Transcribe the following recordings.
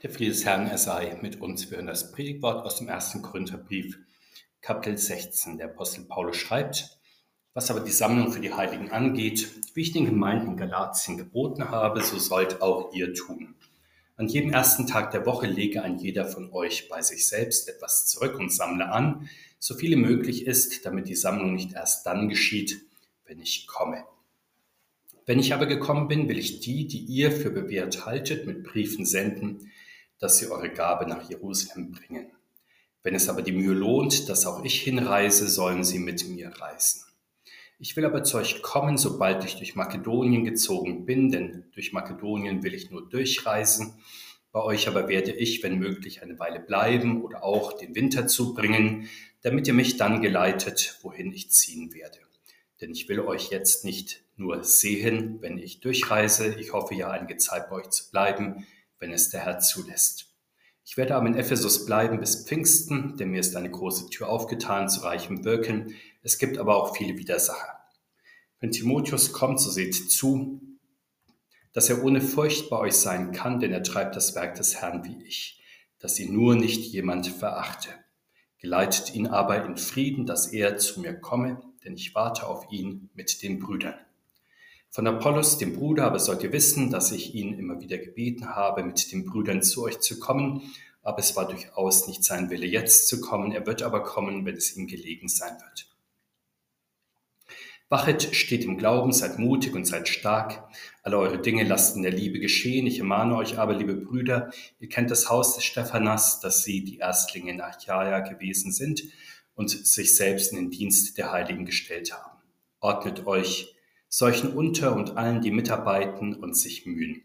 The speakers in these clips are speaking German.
Der Friede des Herrn, er sei mit uns. Wir hören das Predigtwort aus dem ersten Korintherbrief, Kapitel 16. Der Apostel Paulus schreibt, was aber die Sammlung für die Heiligen angeht, wie ich den Gemeinden in Galatien geboten habe, so sollt auch ihr tun. An jedem ersten Tag der Woche lege ein jeder von euch bei sich selbst etwas zurück und sammle an, so viele möglich ist, damit die Sammlung nicht erst dann geschieht, wenn ich komme. Wenn ich aber gekommen bin, will ich die, die ihr für bewährt haltet, mit Briefen senden, dass sie eure Gabe nach Jerusalem bringen. Wenn es aber die Mühe lohnt, dass auch ich hinreise, sollen sie mit mir reisen. Ich will aber zu euch kommen, sobald ich durch Makedonien gezogen bin, denn durch Makedonien will ich nur durchreisen. Bei euch aber werde ich, wenn möglich, eine Weile bleiben oder auch den Winter zubringen, damit ihr mich dann geleitet, wohin ich ziehen werde. Denn ich will euch jetzt nicht nur sehen, wenn ich durchreise. Ich hoffe ja einige Zeit bei euch zu bleiben, wenn es der Herr zulässt. Ich werde aber in Ephesus bleiben bis Pfingsten, denn mir ist eine große Tür aufgetan zu reichem Wirken. Es gibt aber auch viele Widersacher. Wenn Timotheus kommt, so seht zu, dass er ohne Furcht bei euch sein kann, denn er treibt das Werk des Herrn wie ich, dass ihn nur nicht jemand verachte. Geleitet ihn aber in Frieden, dass er zu mir komme, denn ich warte auf ihn mit den Brüdern. Von Apollos, dem Bruder, aber sollt ihr wissen, dass ich ihn immer wieder gebeten habe, mit den Brüdern zu euch zu kommen. Aber es war durchaus nicht sein Wille, jetzt zu kommen. Er wird aber kommen, wenn es ihm gelegen sein wird. Wachet, steht im Glauben, seid mutig und seid stark. Alle eure Dinge lasst in der Liebe geschehen. Ich ermahne euch aber, liebe Brüder, ihr kennt das Haus des Stephanas, dass sie die Erstlinge in Achaia gewesen sind und sich selbst in den Dienst der Heiligen gestellt haben. Ordnet euch solchen unter und allen, die mitarbeiten und sich mühen.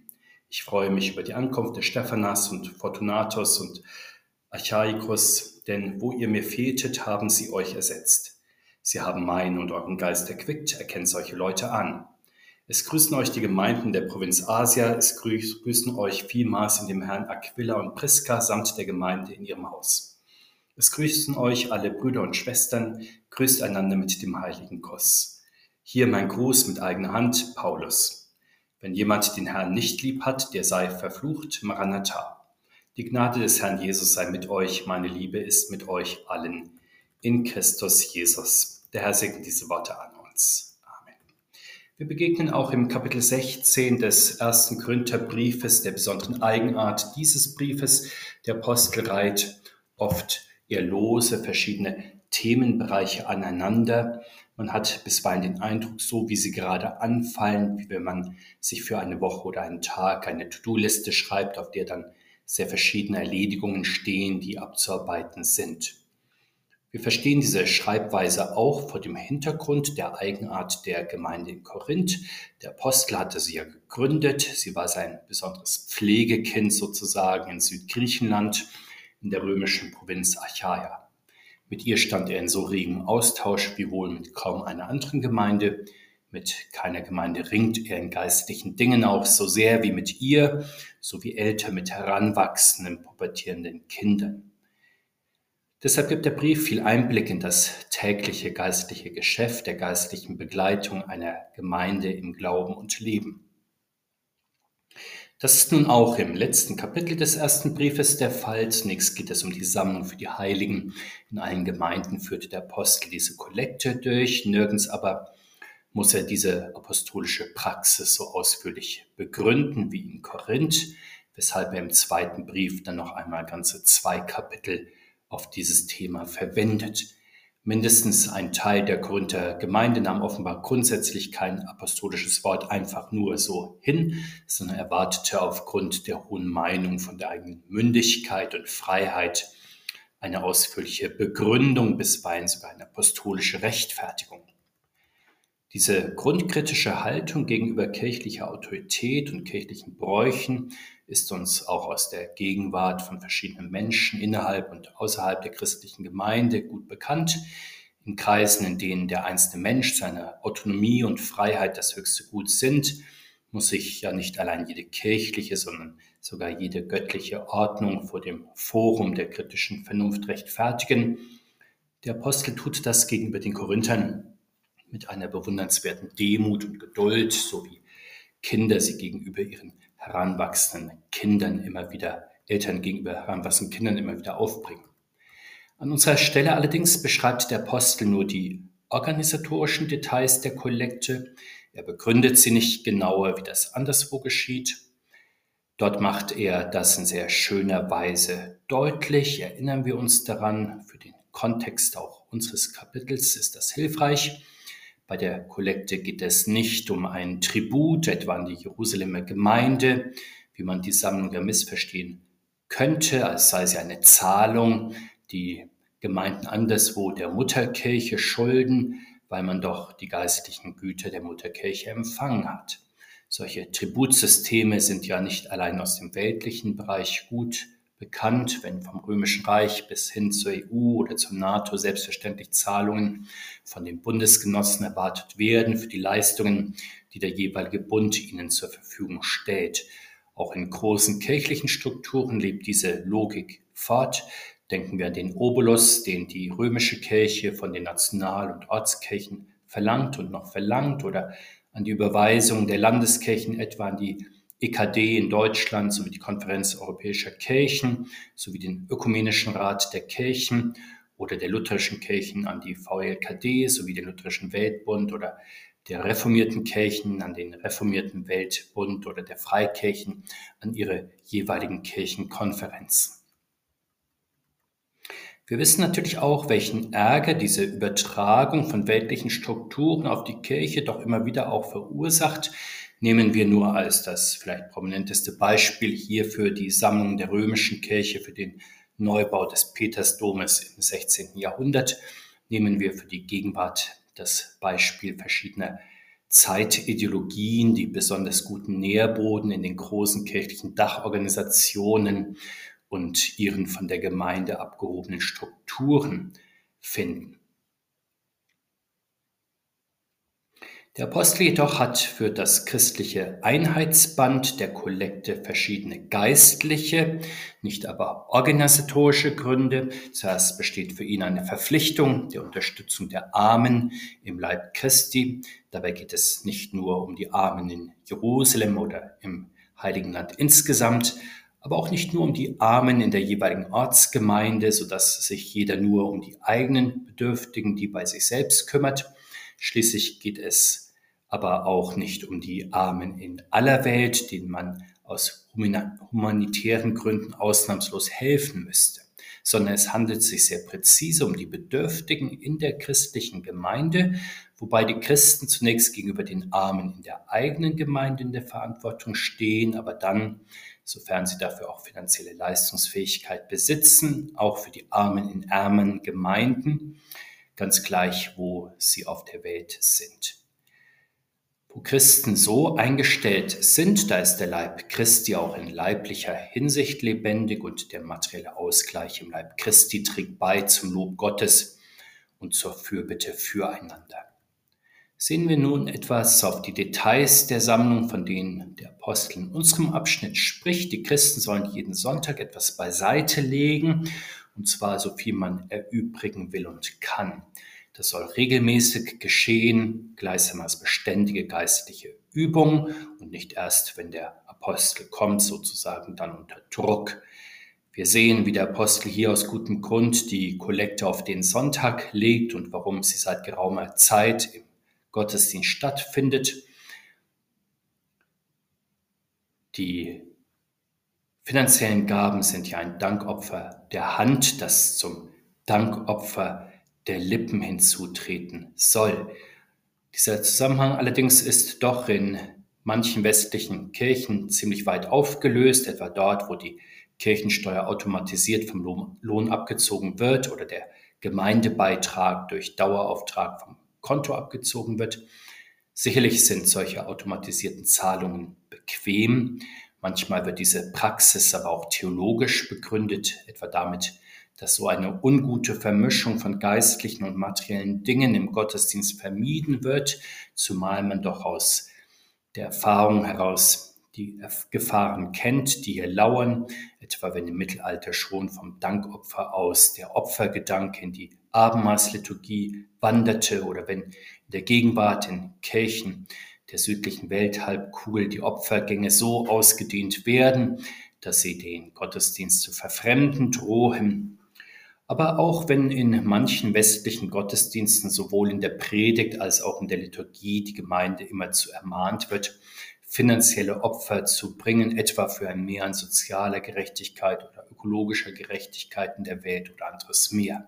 Ich freue mich über die Ankunft der Stephanas und Fortunatus und Achaicus, denn wo ihr mir fehltet, haben sie euch ersetzt. Sie haben meinen und euren Geist erquickt, erkennt solche Leute an. Es grüßen euch die Gemeinden der Provinz Asia, es grüßen euch vielmals in dem Herrn Aquila und Priska samt der Gemeinde in ihrem Haus. Es grüßen euch alle Brüder und Schwestern, grüßt einander mit dem heiligen Kuss. Hier mein Gruß mit eigener Hand, Paulus. Wenn jemand den Herrn nicht lieb hat, der sei verflucht, Maranatha. Die Gnade des Herrn Jesus sei mit euch, meine Liebe ist mit euch allen. In Christus Jesus. Der Herr segne diese Worte an uns. Amen. Wir begegnen auch im Kapitel 16 des ersten Korintherbriefes der besonderen Eigenart dieses Briefes. Der Apostel reiht oft eher lose verschiedene Themenbereiche aneinander. Man hat bisweilen den Eindruck, so wie sie gerade anfallen, wie wenn man sich für eine Woche oder einen Tag eine To-Do-Liste schreibt, auf der dann sehr verschiedene Erledigungen stehen, die abzuarbeiten sind. Wir verstehen diese Schreibweise auch vor dem Hintergrund der Eigenart der Gemeinde in Korinth. Der Apostel hatte sie ja gegründet. Sie war sein besonderes Pflegekind sozusagen in Südgriechenland in der römischen Provinz Achaia. Mit ihr stand er in so regem Austausch wie wohl mit kaum einer anderen Gemeinde. Mit keiner Gemeinde ringt er in geistlichen Dingen auch so sehr wie mit ihr, so wie älter mit heranwachsenden, pubertierenden Kindern. Deshalb gibt der Brief viel Einblick in das tägliche geistliche Geschäft der geistlichen Begleitung einer Gemeinde im Glauben und Leben. Das ist nun auch im letzten Kapitel des ersten Briefes der Fall. Zunächst geht es um die Sammlung für die Heiligen. In allen Gemeinden führte der Apostel diese Kollekte durch. Nirgends aber muss er diese apostolische Praxis so ausführlich begründen wie in Korinth, weshalb er im zweiten Brief dann noch einmal ganze zwei Kapitel auf dieses Thema verwendet. Mindestens ein Teil der Korinther Gemeinde nahm offenbar grundsätzlich kein apostolisches Wort einfach nur so hin, sondern erwartete aufgrund der hohen Meinung von der eigenen Mündigkeit und Freiheit eine ausführliche Begründung, bisweilen sogar eine apostolische Rechtfertigung. Diese grundkritische Haltung gegenüber kirchlicher Autorität und kirchlichen Bräuchen ist uns auch aus der Gegenwart von verschiedenen Menschen innerhalb und außerhalb der christlichen Gemeinde gut bekannt. In Kreisen, in denen der einzelne Mensch seine Autonomie und Freiheit das höchste Gut sind, muss sich ja nicht allein jede kirchliche, sondern sogar jede göttliche Ordnung vor dem Forum der kritischen Vernunft rechtfertigen. Der Apostel tut das gegenüber den Korinthern mit einer bewundernswerten Demut und Geduld, so wie Kinder sie gegenüber ihren heranwachsenden Kindern immer wieder, Eltern gegenüber heranwachsenden Kindern immer wieder aufbringen. An unserer Stelle allerdings beschreibt der Apostel nur die organisatorischen Details der Kollekte. Er begründet sie nicht genauer, wie das anderswo geschieht. Dort macht er das in sehr schöner Weise deutlich. Erinnern wir uns daran, für den Kontext auch unseres Kapitels ist das hilfreich. Bei der Kollekte geht es nicht um einen Tribut, etwa an die Jerusalemer Gemeinde, wie man die Sammlung ja missverstehen könnte, als sei sie eine Zahlung, die Gemeinden anderswo der Mutterkirche schulden, weil man doch die geistlichen Güter der Mutterkirche empfangen hat. Solche Tributsysteme sind ja nicht allein aus dem weltlichen Bereich gut bekannt, wenn vom Römischen Reich bis hin zur EU oder zur NATO selbstverständlich Zahlungen von den Bundesgenossen erwartet werden für die Leistungen, die der jeweilige Bund ihnen zur Verfügung stellt. Auch in großen kirchlichen Strukturen lebt diese Logik fort. Denken wir an den Obolus, den die römische Kirche von den National- und Ortskirchen verlangt und noch verlangt, oder an die Überweisung der Landeskirchen etwa an die EKD in Deutschland sowie die Konferenz europäischer Kirchen sowie den Ökumenischen Rat der Kirchen oder der lutherischen Kirchen an die VLKD sowie den Lutherischen Weltbund oder der reformierten Kirchen an den reformierten Weltbund oder der Freikirchen an ihre jeweiligen Kirchenkonferenzen. Wir wissen natürlich auch, welchen Ärger diese Übertragung von weltlichen Strukturen auf die Kirche doch immer wieder auch verursacht, Nehmen wir nur als das vielleicht prominenteste Beispiel hierfür die Sammlung der römischen Kirche für den Neubau des Petersdomes im 16. Jahrhundert. Nehmen wir für die Gegenwart das Beispiel verschiedener Zeitideologien, die besonders guten Nährboden in den großen kirchlichen Dachorganisationen und ihren von der Gemeinde abgehobenen Strukturen finden. Der Apostel jedoch hat für das christliche Einheitsband der Kollekte verschiedene geistliche, nicht aber organisatorische Gründe. Zuerst besteht für ihn eine Verpflichtung der Unterstützung der Armen im Leib Christi. Dabei geht es nicht nur um die Armen in Jerusalem oder im Heiligen Land insgesamt, aber auch nicht nur um die Armen in der jeweiligen Ortsgemeinde, sodass sich jeder nur um die eigenen Bedürftigen, die bei sich selbst kümmert. Schließlich geht es aber auch nicht um die Armen in aller Welt, denen man aus humanitären Gründen ausnahmslos helfen müsste, sondern es handelt sich sehr präzise um die Bedürftigen in der christlichen Gemeinde, wobei die Christen zunächst gegenüber den Armen in der eigenen Gemeinde in der Verantwortung stehen, aber dann, sofern sie dafür auch finanzielle Leistungsfähigkeit besitzen, auch für die Armen in ärmeren Gemeinden, ganz gleich, wo sie auf der Welt sind. Wo Christen so eingestellt sind, da ist der Leib Christi auch in leiblicher Hinsicht lebendig und der materielle Ausgleich im Leib Christi trägt bei zum Lob Gottes und zur Fürbitte füreinander. Sehen wir nun etwas auf die Details der Sammlung, von denen der Apostel in unserem Abschnitt spricht. Die Christen sollen jeden Sonntag etwas beiseite legen, und zwar so viel man erübrigen will und kann. Das soll regelmäßig geschehen, gleichsam als beständige geistliche Übung und nicht erst, wenn der Apostel kommt, sozusagen dann unter Druck. Wir sehen, wie der Apostel hier aus gutem Grund die Kollekte auf den Sonntag legt und warum sie seit geraumer Zeit im Gottesdienst stattfindet. Die finanziellen Gaben sind ja ein Dankopfer der Hand, das zum Dankopfer der Lippen hinzutreten soll. Dieser Zusammenhang allerdings ist doch in manchen westlichen Kirchen ziemlich weit aufgelöst, etwa dort, wo die Kirchensteuer automatisiert vom Lohn abgezogen wird oder der Gemeindebeitrag durch Dauerauftrag vom Konto abgezogen wird. Sicherlich sind solche automatisierten Zahlungen bequem. Manchmal wird diese Praxis aber auch theologisch begründet, etwa damit, dass so eine ungute Vermischung von geistlichen und materiellen Dingen im Gottesdienst vermieden wird, zumal man doch aus der Erfahrung heraus die Gefahren kennt, die hier lauern, etwa wenn im Mittelalter schon vom Dankopfer aus der Opfergedanke in die Abendmahlsliturgie wanderte oder wenn in der Gegenwart in Kirchen der südlichen Welthalbkugel die Opfergänge so ausgedehnt werden, dass sie den Gottesdienst zu verfremden drohen. Aber auch wenn in manchen westlichen Gottesdiensten sowohl in der Predigt als auch in der Liturgie die Gemeinde immer zu ermahnt wird, finanzielle Opfer zu bringen, etwa für ein Mehr an sozialer Gerechtigkeit oder ökologischer Gerechtigkeit in der Welt oder anderes mehr.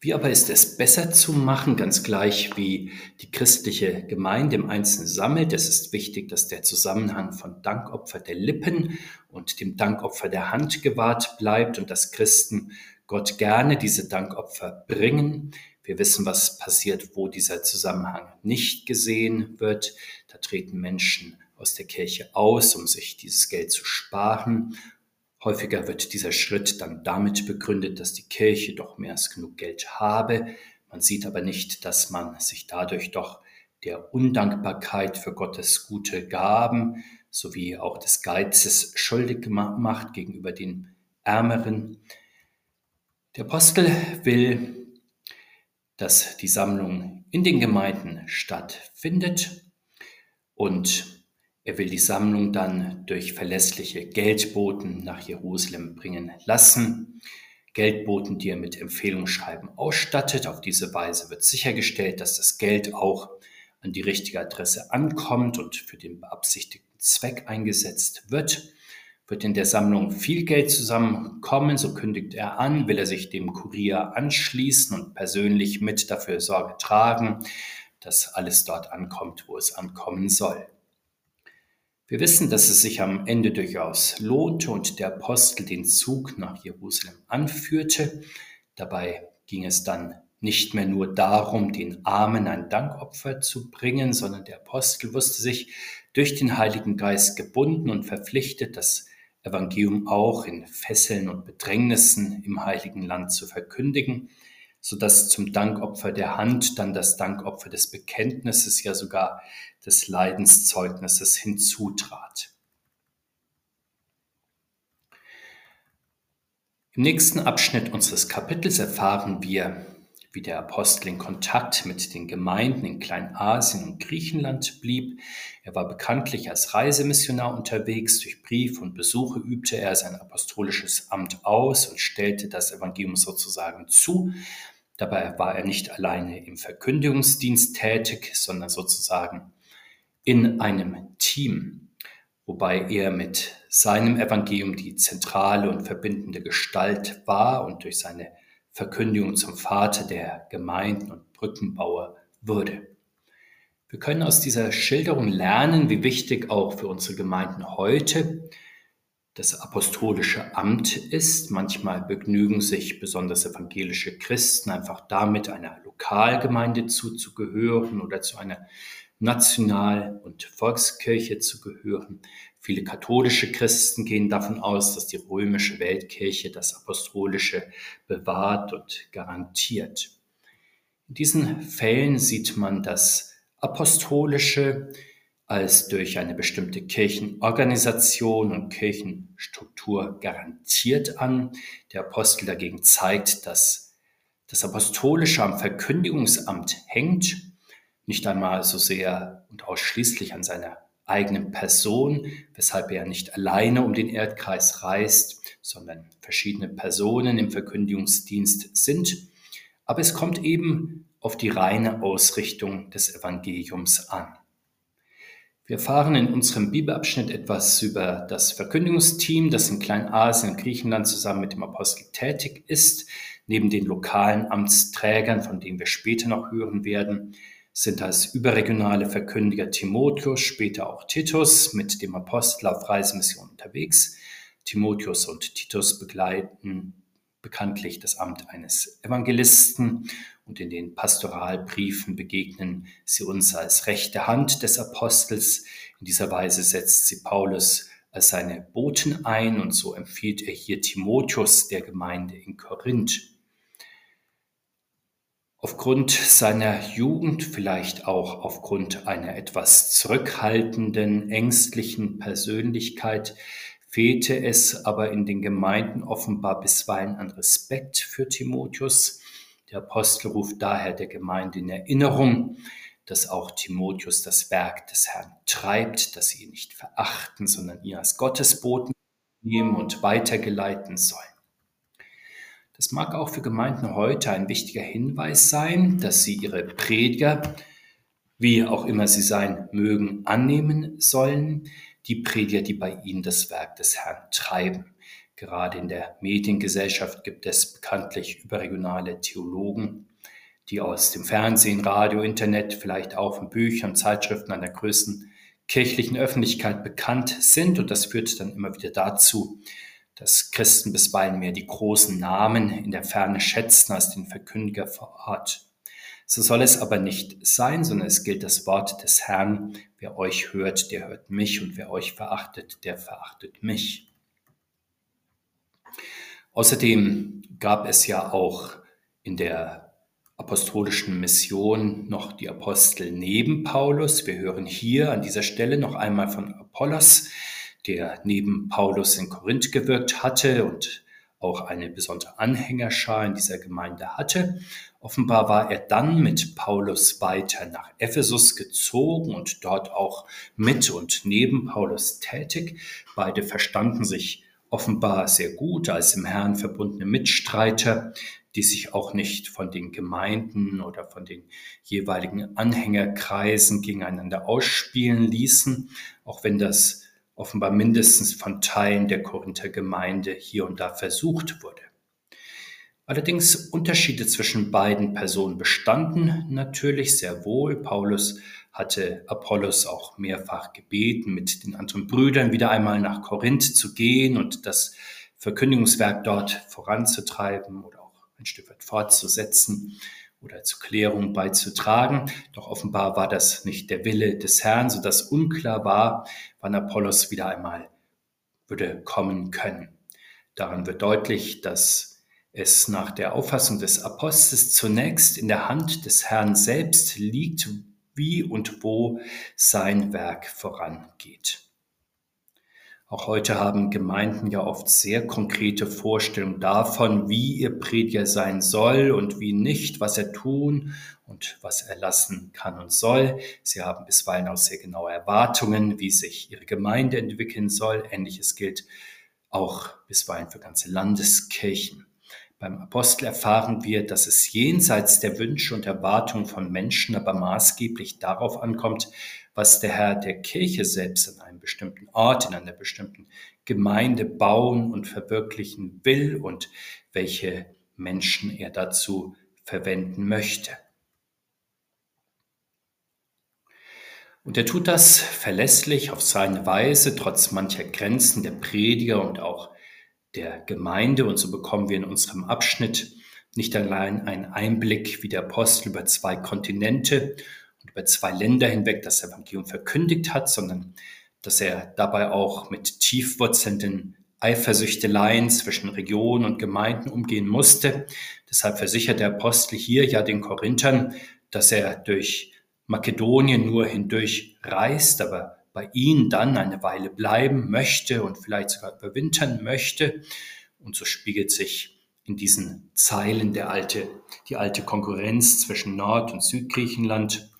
Wie aber ist es besser zu machen, ganz gleich wie die christliche Gemeinde im Einzelnen sammelt? Es ist wichtig, dass der Zusammenhang von Dankopfer der Lippen und dem Dankopfer der Hand gewahrt bleibt und dass Christen Gott gerne diese Dankopfer bringen. Wir wissen, was passiert, wo dieser Zusammenhang nicht gesehen wird. Da treten Menschen aus der Kirche aus, um sich dieses Geld zu sparen Häufiger wird dieser Schritt dann damit begründet, dass die Kirche doch mehr als genug Geld habe. Man sieht aber nicht, dass man sich dadurch doch der Undankbarkeit für Gottes gute Gaben sowie auch des Geizes schuldig macht gegenüber den Ärmeren. Der Apostel will, dass die Sammlung in den Gemeinden stattfindet und er will die Sammlung dann durch verlässliche Geldboten nach Jerusalem bringen lassen. Geldboten, die er mit Empfehlungsschreiben ausstattet. Auf diese Weise wird sichergestellt, dass das Geld auch an die richtige Adresse ankommt und für den beabsichtigten Zweck eingesetzt wird. Wird in der Sammlung viel Geld zusammenkommen, so kündigt er an, will er sich dem Kurier anschließen und persönlich mit dafür Sorge tragen, dass alles dort ankommt, wo es ankommen soll. Wir wissen, dass es sich am Ende durchaus lohnte und der Apostel den Zug nach Jerusalem anführte. Dabei ging es dann nicht mehr nur darum, den Armen ein Dankopfer zu bringen, sondern der Apostel wusste sich durch den Heiligen Geist gebunden und verpflichtet, das Evangelium auch in Fesseln und Bedrängnissen im Heiligen Land zu verkündigen, sodass zum Dankopfer der Hand dann das Dankopfer des Bekenntnisses, ja sogar des Leidenszeugnisses hinzutrat. Im nächsten Abschnitt unseres Kapitels erfahren wir, wie der Apostel in Kontakt mit den Gemeinden in Kleinasien und Griechenland blieb. Er war bekanntlich als Reisemissionar unterwegs. Durch Brief und Besuche übte er sein apostolisches Amt aus und stellte das Evangelium sozusagen zu. Dabei war er nicht alleine im Verkündigungsdienst tätig, sondern sozusagen in einem Team, wobei er mit seinem Evangelium die zentrale und verbindende Gestalt war und durch seine Verkündigung zum Vater der Gemeinden und Brückenbauer wurde. Wir können aus dieser Schilderung lernen, wie wichtig auch für unsere Gemeinden heute das apostolische Amt ist. Manchmal begnügen sich besonders evangelische Christen einfach damit, einer Lokalgemeinde zuzugehören oder zu einer National- und Volkskirche zu gehören. Viele katholische Christen gehen davon aus, dass die römische Weltkirche das Apostolische bewahrt und garantiert. In diesen Fällen sieht man das Apostolische als durch eine bestimmte Kirchenorganisation und Kirchenstruktur garantiert an. Der Apostel dagegen zeigt, dass das Apostolische am Verkündigungsamt hängt nicht einmal so sehr und ausschließlich an seiner eigenen Person, weshalb er nicht alleine um den Erdkreis reist, sondern verschiedene Personen im Verkündigungsdienst sind. Aber es kommt eben auf die reine Ausrichtung des Evangeliums an. Wir erfahren in unserem Bibelabschnitt etwas über das Verkündigungsteam, das in Kleinasien und Griechenland zusammen mit dem Apostel tätig ist. Neben den lokalen Amtsträgern, von denen wir später noch hören werden, sind als überregionale Verkündiger Timotheus, später auch Titus mit dem Apostel auf Reisemission unterwegs. Timotheus und Titus begleiten bekanntlich das Amt eines Evangelisten und in den Pastoralbriefen begegnen sie uns als rechte Hand des Apostels. In dieser Weise setzt sie Paulus als seine Boten ein und so empfiehlt er hier Timotheus der Gemeinde in Korinth aufgrund seiner Jugend, vielleicht auch aufgrund einer etwas zurückhaltenden, ängstlichen Persönlichkeit, fehlte es aber in den Gemeinden offenbar bisweilen an Respekt für Timotheus. Der Apostel ruft daher der Gemeinde in Erinnerung, dass auch Timotheus das Werk des Herrn treibt, dass sie ihn nicht verachten, sondern ihn als Gottesboten nehmen und weitergeleiten sollen. Das mag auch für Gemeinden heute ein wichtiger Hinweis sein, dass sie ihre Prediger, wie auch immer sie sein mögen, annehmen sollen, die Prediger, die bei ihnen das Werk des Herrn treiben. Gerade in der Mediengesellschaft gibt es bekanntlich überregionale Theologen, die aus dem Fernsehen, Radio, Internet, vielleicht auch von Büchern, Zeitschriften an der größten kirchlichen Öffentlichkeit bekannt sind. Und das führt dann immer wieder dazu, dass Christen bisweilen mehr die großen Namen in der Ferne schätzen als den Verkündiger vor Ort. So soll es aber nicht sein, sondern es gilt das Wort des Herrn. Wer euch hört, der hört mich und wer euch verachtet, der verachtet mich. Außerdem gab es ja auch in der apostolischen Mission noch die Apostel neben Paulus. Wir hören hier an dieser Stelle noch einmal von Apollos, der neben Paulus in Korinth gewirkt hatte und auch eine besondere Anhängerschar in dieser Gemeinde hatte. Offenbar war er dann mit Paulus weiter nach Ephesus gezogen und dort auch mit und neben Paulus tätig. Beide verstanden sich offenbar sehr gut als im Herrn verbundene Mitstreiter, die sich auch nicht von den Gemeinden oder von den jeweiligen Anhängerkreisen gegeneinander ausspielen ließen, auch wenn das offenbar mindestens von Teilen der Korinther Gemeinde hier und da versucht wurde. Allerdings Unterschiede zwischen beiden Personen bestanden natürlich sehr wohl. Paulus hatte Apollos auch mehrfach gebeten, mit den anderen Brüdern wieder einmal nach Korinth zu gehen und das Verkündigungswerk dort voranzutreiben oder auch ein Stück weit fortzusetzen oder zur Klärung beizutragen. Doch offenbar war das nicht der Wille des Herrn, sodass unklar war, wann Apollos wieder einmal würde kommen können. Daran wird deutlich, dass es nach der Auffassung des Apostels zunächst in der Hand des Herrn selbst liegt, wie und wo sein Werk vorangeht. Auch heute haben Gemeinden ja oft sehr konkrete Vorstellungen davon, wie ihr Prediger sein soll und wie nicht, was er tun und was er lassen kann und soll. Sie haben bisweilen auch sehr genaue Erwartungen, wie sich ihre Gemeinde entwickeln soll. Ähnliches gilt auch bisweilen für ganze Landeskirchen. Beim Apostel erfahren wir, dass es jenseits der Wünsche und Erwartungen von Menschen aber maßgeblich darauf ankommt, was der Herr der Kirche selbst an einem bestimmten Ort, in einer bestimmten Gemeinde bauen und verwirklichen will und welche Menschen er dazu verwenden möchte. Und er tut das verlässlich auf seine Weise, trotz mancher Grenzen der Prediger und auch der Gemeinde. Und so bekommen wir in unserem Abschnitt nicht allein einen Einblick, wie der Apostel über zwei Kontinente über zwei Länder hinweg das Evangelium verkündigt hat, sondern dass er dabei auch mit tiefwurzelnden Eifersüchteleien zwischen Regionen und Gemeinden umgehen musste. Deshalb versichert der Apostel hier ja den Korinthern, dass er durch Makedonien nur hindurch reist, aber bei ihnen dann eine Weile bleiben möchte und vielleicht sogar überwintern möchte. Und so spiegelt sich in diesen Zeilen der alte, die alte Konkurrenz zwischen Nord- und Südgriechenland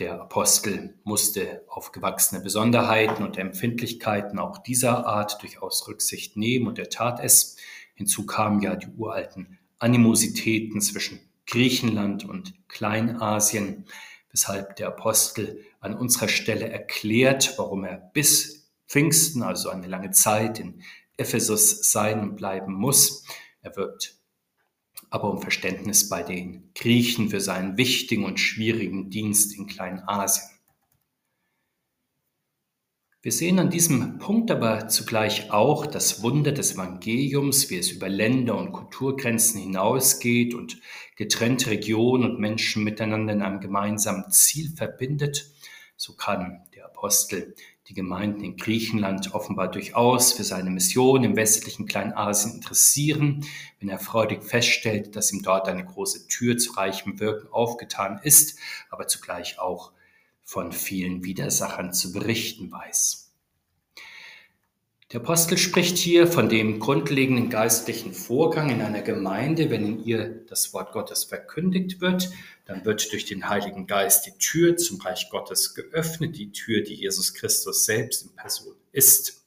der Apostel musste auf gewachsene Besonderheiten und Empfindlichkeiten auch dieser Art durchaus Rücksicht nehmen und er tat es. Hinzu kamen ja die uralten Animositäten zwischen Griechenland und Kleinasien, weshalb der Apostel an unserer Stelle erklärt, warum er bis Pfingsten, also eine lange Zeit in Ephesus sein und bleiben muss. Er wirkt aber um Verständnis bei den Griechen für seinen wichtigen und schwierigen Dienst in Kleinasien. Wir sehen an diesem Punkt aber zugleich auch das Wunder des Evangeliums, wie es über Länder und Kulturgrenzen hinausgeht und getrennte Regionen und Menschen miteinander in einem gemeinsamen Ziel verbindet. So kann der Apostel die Gemeinden in Griechenland offenbar durchaus für seine Mission im westlichen Kleinasien interessieren, wenn er freudig feststellt, dass ihm dort eine große Tür zu reichem Wirken aufgetan ist, aber zugleich auch von vielen Widersachern zu berichten weiß. Der Apostel spricht hier von dem grundlegenden geistlichen Vorgang in einer Gemeinde, wenn in ihr das Wort Gottes verkündigt wird, dann wird durch den Heiligen Geist die Tür zum Reich Gottes geöffnet, die Tür, die Jesus Christus selbst in Person ist.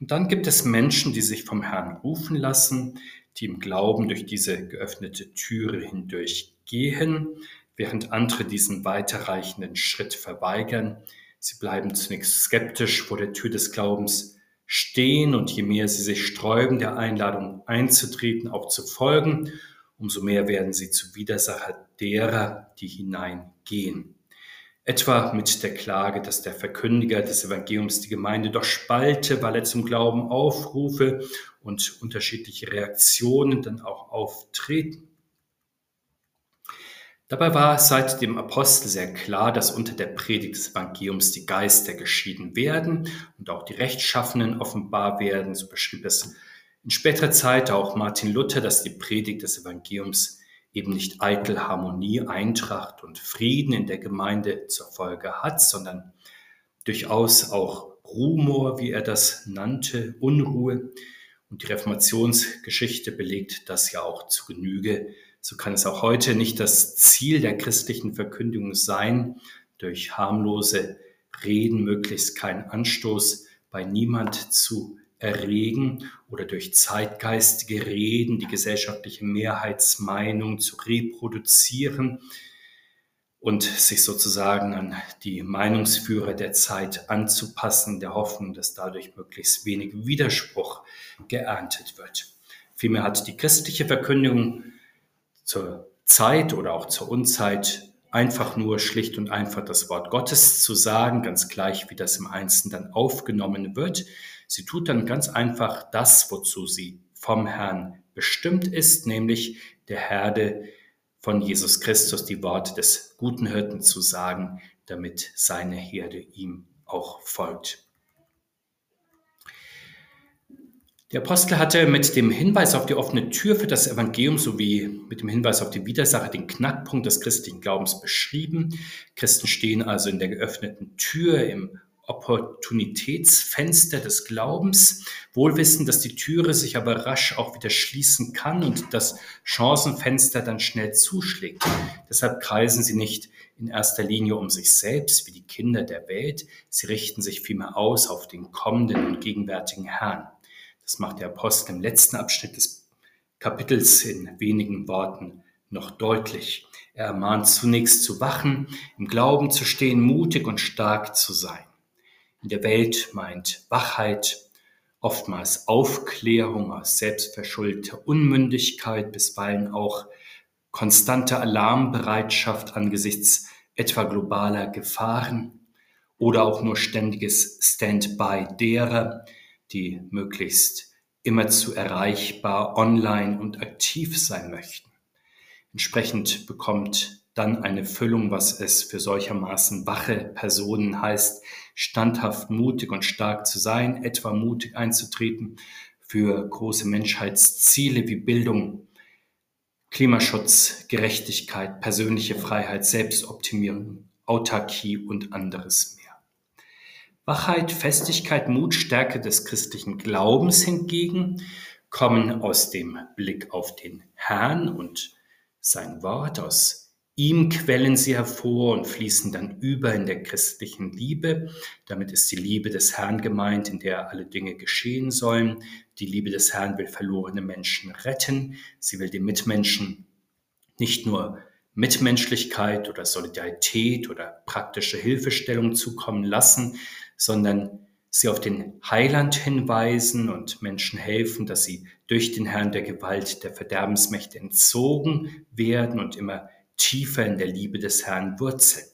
Und dann gibt es Menschen, die sich vom Herrn rufen lassen, die im Glauben durch diese geöffnete Türe hindurch gehen, während andere diesen weiterreichenden Schritt verweigern. Sie bleiben zunächst skeptisch vor der Tür des Glaubens stehen und je mehr sie sich sträuben, der Einladung einzutreten, auch zu folgen, umso mehr werden sie zu Widersacher derer, die hineingehen. Etwa mit der Klage, dass der Verkündiger des Evangeliums die Gemeinde doch spalte, weil er zum Glauben aufrufe und unterschiedliche Reaktionen dann auch auftreten. Dabei war seit dem Apostel sehr klar, dass unter der Predigt des Evangeliums die Geister geschieden werden und auch die Rechtschaffenen offenbar werden. So beschrieb es in späterer Zeit auch Martin Luther, dass die Predigt des Evangeliums eben nicht eitel Harmonie, Eintracht und Frieden in der Gemeinde zur Folge hat, sondern durchaus auch Rumor, wie er das nannte, Unruhe. Und die Reformationsgeschichte belegt das ja auch zu Genüge so kann es auch heute nicht das Ziel der christlichen Verkündigung sein, durch harmlose Reden möglichst keinen Anstoß bei niemand zu erregen oder durch zeitgeistige Reden die gesellschaftliche Mehrheitsmeinung zu reproduzieren und sich sozusagen an die Meinungsführer der Zeit anzupassen, der Hoffnung, dass dadurch möglichst wenig Widerspruch geerntet wird. Vielmehr hat die christliche Verkündigung zur Zeit oder auch zur Unzeit einfach nur schlicht und einfach das Wort Gottes zu sagen, ganz gleich wie das im Einzelnen dann aufgenommen wird. Sie tut dann ganz einfach das, wozu sie vom Herrn bestimmt ist, nämlich der Herde von Jesus Christus die Worte des guten Hirten zu sagen, damit seine Herde ihm auch folgt. Der Apostel hatte mit dem Hinweis auf die offene Tür für das Evangelium sowie mit dem Hinweis auf die Widersacher den Knackpunkt des christlichen Glaubens beschrieben. Christen stehen also in der geöffneten Tür im Opportunitätsfenster des Glaubens, wohlwissen, dass die Türe sich aber rasch auch wieder schließen kann und das Chancenfenster dann schnell zuschlägt. Deshalb kreisen sie nicht in erster Linie um sich selbst wie die Kinder der Welt, sie richten sich vielmehr aus auf den kommenden und gegenwärtigen Herrn. Das macht der Apostel im letzten Abschnitt des Kapitels in wenigen Worten noch deutlich. Er ermahnt zunächst zu wachen, im Glauben zu stehen, mutig und stark zu sein. In der Welt meint Wachheit oftmals Aufklärung aus selbstverschuldter Unmündigkeit, bisweilen auch konstante Alarmbereitschaft angesichts etwa globaler Gefahren oder auch nur ständiges Standby derer, die möglichst immer zu erreichbar, online und aktiv sein möchten. Entsprechend bekommt dann eine Füllung, was es für solchermaßen wache Personen heißt, standhaft, mutig und stark zu sein, etwa mutig einzutreten für große Menschheitsziele wie Bildung, Klimaschutz, Gerechtigkeit, persönliche Freiheit, Selbstoptimierung, Autarkie und anderes Wachheit, Festigkeit, Mut, Stärke des christlichen Glaubens hingegen kommen aus dem Blick auf den Herrn und sein Wort. Aus ihm quellen sie hervor und fließen dann über in der christlichen Liebe. Damit ist die Liebe des Herrn gemeint, in der alle Dinge geschehen sollen. Die Liebe des Herrn will verlorene Menschen retten. Sie will den Mitmenschen nicht nur Mitmenschlichkeit oder Solidarität oder praktische Hilfestellung zukommen lassen, sondern sie auf den Heiland hinweisen und Menschen helfen, dass sie durch den Herrn der Gewalt der Verderbensmächte entzogen werden und immer tiefer in der Liebe des Herrn wurzeln.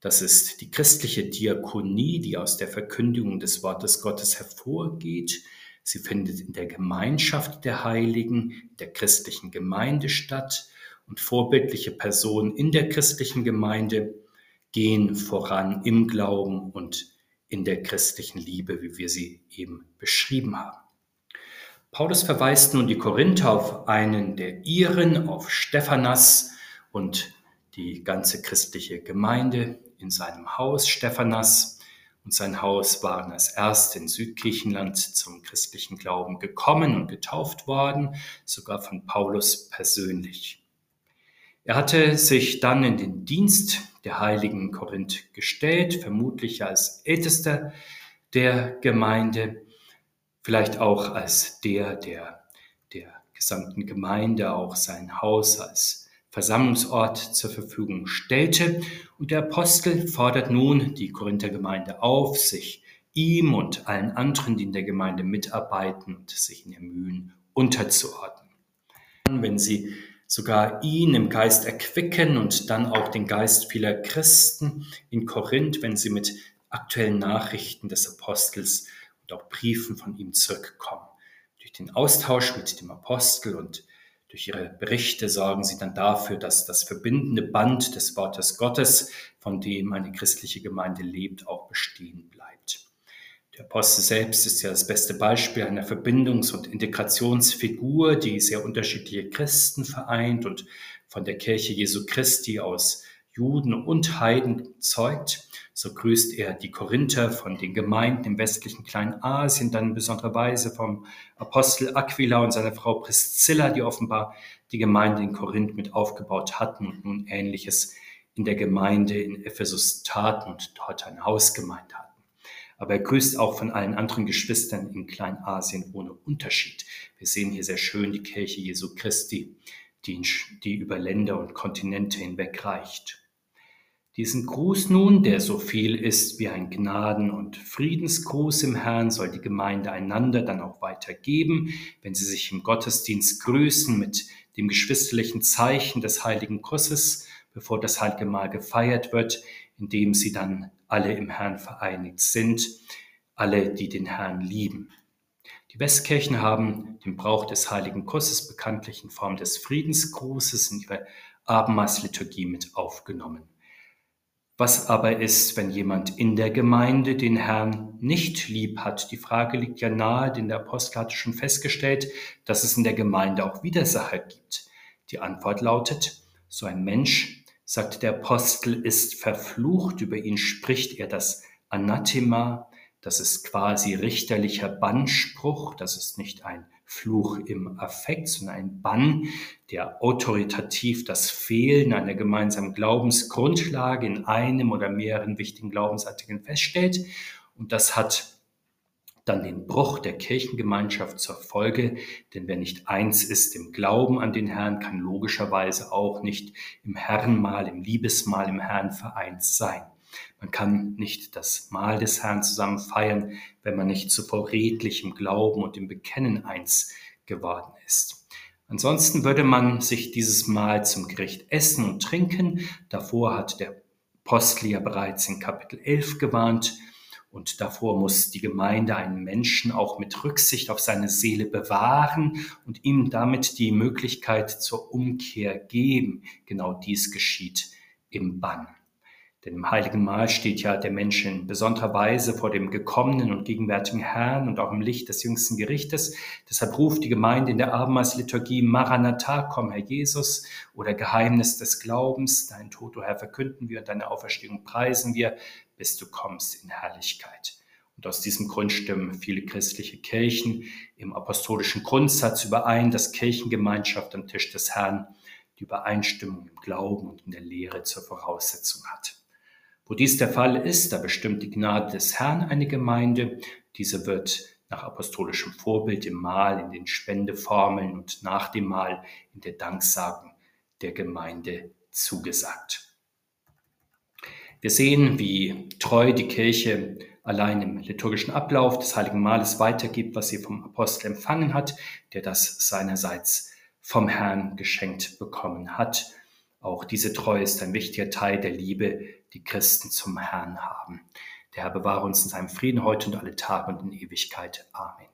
Das ist die christliche Diakonie, die aus der Verkündigung des Wortes Gottes hervorgeht. Sie findet in der Gemeinschaft der Heiligen, der christlichen Gemeinde statt und vorbildliche Personen in der christlichen Gemeinde gehen voran im Glauben und in der christlichen Liebe, wie wir sie eben beschrieben haben. Paulus verweist nun die Korinther auf einen der ihren, auf Stephanas und die ganze christliche Gemeinde in seinem Haus. Stephanas und sein Haus waren als erste in Südgriechenland zum christlichen Glauben gekommen und getauft worden, sogar von Paulus persönlich. Er hatte sich dann in den Dienst der heiligen Korinth gestellt, vermutlich als ältester der Gemeinde, vielleicht auch als der, der der gesamten Gemeinde auch sein Haus als Versammlungsort zur Verfügung stellte. Und der Apostel fordert nun die Korinther Gemeinde auf, sich ihm und allen anderen, die in der Gemeinde mitarbeiten und sich in ihr Mühen unterzuordnen. Wenn sie sogar ihn im Geist erquicken und dann auch den Geist vieler Christen in Korinth, wenn sie mit aktuellen Nachrichten des Apostels und auch Briefen von ihm zurückkommen. Durch den Austausch mit dem Apostel und durch ihre Berichte sorgen sie dann dafür, dass das verbindende Band des Wortes Gottes, von dem eine christliche Gemeinde lebt, auch bestehen bleibt. Der Apostel selbst ist ja das beste Beispiel einer Verbindungs- und Integrationsfigur, die sehr unterschiedliche Christen vereint und von der Kirche Jesu Christi aus Juden und Heiden zeugt. So grüßt er die Korinther von den Gemeinden im westlichen Kleinasien, dann in besonderer Weise vom Apostel Aquila und seiner Frau Priscilla, die offenbar die Gemeinde in Korinth mit aufgebaut hatten und nun Ähnliches in der Gemeinde in Ephesus taten und dort eine Hausgemeinde hatten aber er grüßt auch von allen anderen Geschwistern in Kleinasien ohne Unterschied. Wir sehen hier sehr schön die Kirche Jesu Christi, die, die über Länder und Kontinente hinweg reicht. Diesen Gruß nun, der so viel ist wie ein Gnaden- und Friedensgruß im Herrn, soll die Gemeinde einander dann auch weitergeben, wenn sie sich im Gottesdienst grüßen mit dem geschwisterlichen Zeichen des heiligen Kusses, bevor das heilige Mahl gefeiert wird, indem sie dann alle im Herrn vereinigt sind, alle, die den Herrn lieben. Die Westkirchen haben den Brauch des heiligen Kusses bekanntlich in Form des Friedensgrußes in ihre Abendmahlsliturgie mit aufgenommen. Was aber ist, wenn jemand in der Gemeinde den Herrn nicht lieb hat? Die Frage liegt ja nahe, denn der Apostel hatte schon festgestellt, dass es in der Gemeinde auch Widersacher gibt. Die Antwort lautet, so ein Mensch sagt der Apostel, ist verflucht, über ihn spricht er das Anathema, das ist quasi richterlicher Bannspruch, das ist nicht ein Fluch im Affekt, sondern ein Bann, der autoritativ das Fehlen einer gemeinsamen Glaubensgrundlage in einem oder mehreren wichtigen Glaubensartikeln feststellt. Und das hat dann den Bruch der Kirchengemeinschaft zur Folge, denn wer nicht eins ist im Glauben an den Herrn, kann logischerweise auch nicht im Herrenmahl, im Liebesmahl im Herrn vereint sein. Man kann nicht das Mahl des Herrn zusammen feiern, wenn man nicht zuvor redlich im Glauben und im Bekennen eins geworden ist. Ansonsten würde man sich dieses Mahl zum Gericht essen und trinken. Davor hat der Apostel ja bereits in Kapitel 11 gewarnt. Und davor muss die Gemeinde einen Menschen auch mit Rücksicht auf seine Seele bewahren und ihm damit die Möglichkeit zur Umkehr geben. Genau dies geschieht im Bann. Denn im Heiligen Mahl steht ja der Mensch in besonderer Weise vor dem gekommenen und gegenwärtigen Herrn und auch im Licht des jüngsten Gerichtes. Deshalb ruft die Gemeinde in der Abendmahlsliturgie Maranatha, komm Herr Jesus, oder Geheimnis des Glaubens, dein Tod, o Herr, verkünden wir und deine Auferstehung preisen wir bis du kommst in Herrlichkeit. Und aus diesem Grund stimmen viele christliche Kirchen im apostolischen Grundsatz überein, dass Kirchengemeinschaft am Tisch des Herrn die Übereinstimmung im Glauben und in der Lehre zur Voraussetzung hat. Wo dies der Fall ist, da bestimmt die Gnade des Herrn eine Gemeinde. Diese wird nach apostolischem Vorbild im Mahl, in den Spendeformeln und nach dem Mahl in der Danksagung der Gemeinde zugesagt. Wir sehen, wie treu die Kirche allein im liturgischen Ablauf des Heiligen Mahles weitergibt, was sie vom Apostel empfangen hat, der das seinerseits vom Herrn geschenkt bekommen hat. Auch diese Treue ist ein wichtiger Teil der Liebe, die Christen zum Herrn haben. Der Herr bewahre uns in seinem Frieden heute und alle Tage und in Ewigkeit. Amen.